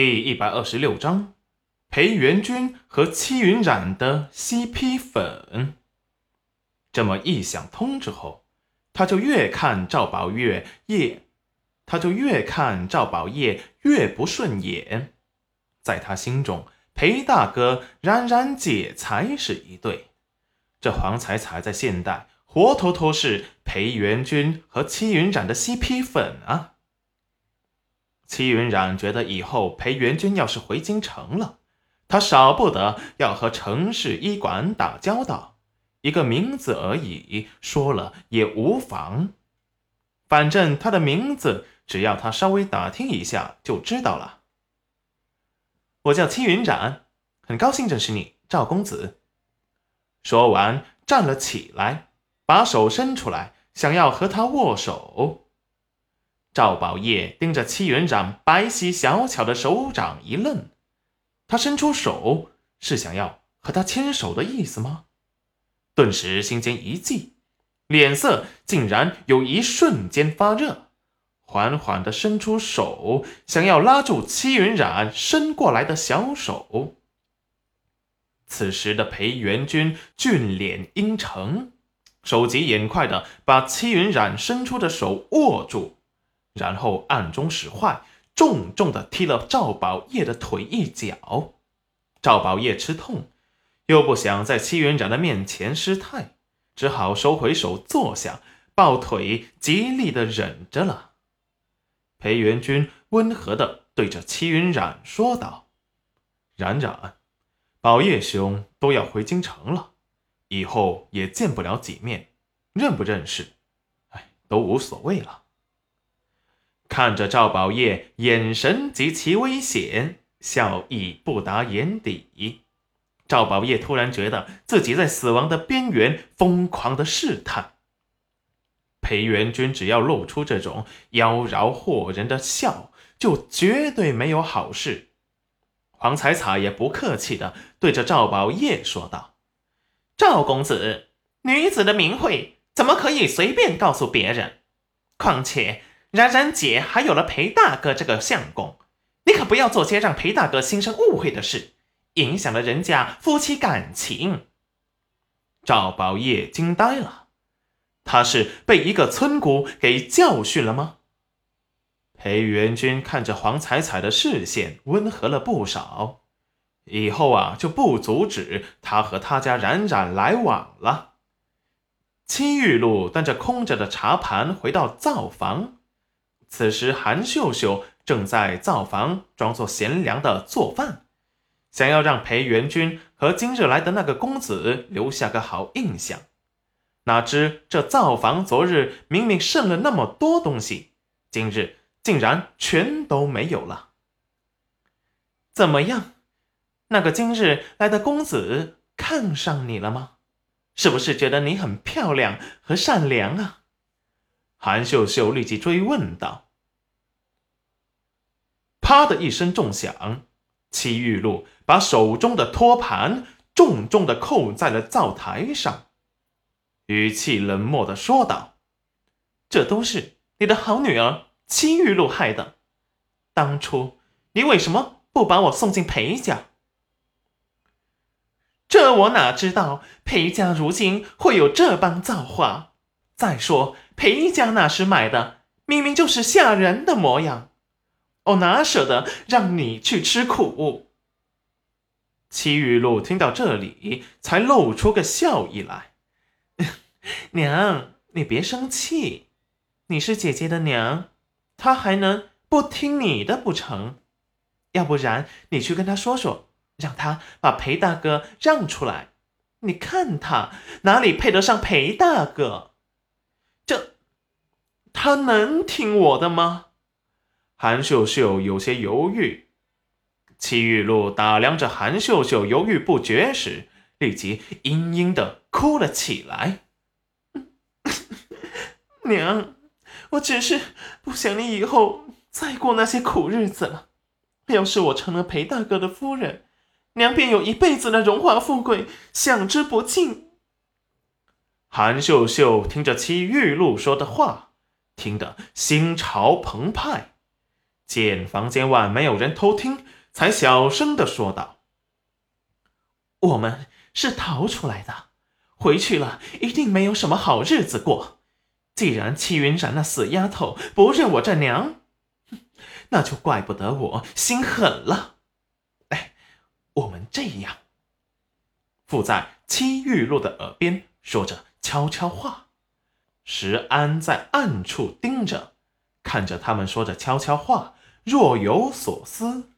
第一百二十六章，裴元君和戚云染的 CP 粉。这么一想通之后，他就越看赵宝月越，他就越看赵宝业越不顺眼。在他心中，裴大哥、冉冉姐才是一对。这黄彩彩在现代活脱脱是裴元君和戚云染的 CP 粉啊！戚云染觉得以后裴元君要是回京城了，他少不得要和城市医馆打交道。一个名字而已，说了也无妨。反正他的名字，只要他稍微打听一下就知道了。我叫戚云染，很高兴认识你，赵公子。说完，站了起来，把手伸出来，想要和他握手。赵宝业盯着戚云染白皙小巧的手掌一愣，他伸出手是想要和他牵手的意思吗？顿时心间一悸，脸色竟然有一瞬间发热，缓缓的伸出手，想要拉住戚云染伸过来的小手。此时的裴元君俊脸阴沉，手疾眼快的把戚云染伸出的手握住，然后暗中使坏，重重的踢了赵宝业的腿一脚。赵宝业吃痛。又不想在戚云染的面前失态，只好收回手坐下，抱腿极力的忍着了。裴元君温和的对着戚云染说道：“冉冉，宝业兄都要回京城了，以后也见不了几面，认不认识，哎，都无所谓了。”看着赵宝业眼神极其危险，笑意不达眼底。赵宝业突然觉得自己在死亡的边缘疯狂的试探。裴元君只要露出这种妖娆惑人的笑，就绝对没有好事。黄彩彩也不客气的对着赵宝业说道：“赵公子，女子的名讳怎么可以随便告诉别人？况且冉冉姐还有了裴大哥这个相公，你可不要做些让裴大哥心生误会的事。”影响了人家夫妻感情，赵宝业惊呆了，他是被一个村姑给教训了吗？裴元君看着黄彩彩的视线温和了不少，以后啊就不阻止他和他家冉冉来往了。戚玉露端着空着的茶盘回到灶房，此时韩秀秀正在灶房装作贤良的做饭。想要让裴元君和今日来的那个公子留下个好印象，哪知这灶房昨日明明剩了那么多东西，今日竟然全都没有了。怎么样，那个今日来的公子看上你了吗？是不是觉得你很漂亮和善良啊？韩秀秀立即追问道。啪的一声重响。戚玉露把手中的托盘重重的扣在了灶台上，语气冷漠的说道：“这都是你的好女儿戚玉露害的。当初你为什么不把我送进裴家？这我哪知道裴家如今会有这般造化？再说裴家那时买的明明就是吓人的模样。”我哪舍得让你去吃苦？齐雨露听到这里，才露出个笑意来。娘，你别生气，你是姐姐的娘，她还能不听你的不成？要不然你去跟她说说，让她把裴大哥让出来。你看他哪里配得上裴大哥？这，他能听我的吗？韩秀秀有些犹豫，戚玉露打量着韩秀秀犹豫不决时，立即嘤嘤的哭了起来。娘，我只是不想你以后再过那些苦日子了。要是我成了裴大哥的夫人，娘便有一辈子的荣华富贵，享之不尽。韩秀秀听着戚玉露说的话，听得心潮澎湃。见房间外没有人偷听，才小声的说道：“我们是逃出来的，回去了一定没有什么好日子过。既然戚云染那死丫头不认我这娘，那就怪不得我心狠了。哎，我们这样。”附在戚玉露的耳边说着悄悄话，石安在暗处盯着，看着他们说着悄悄话，若有所思。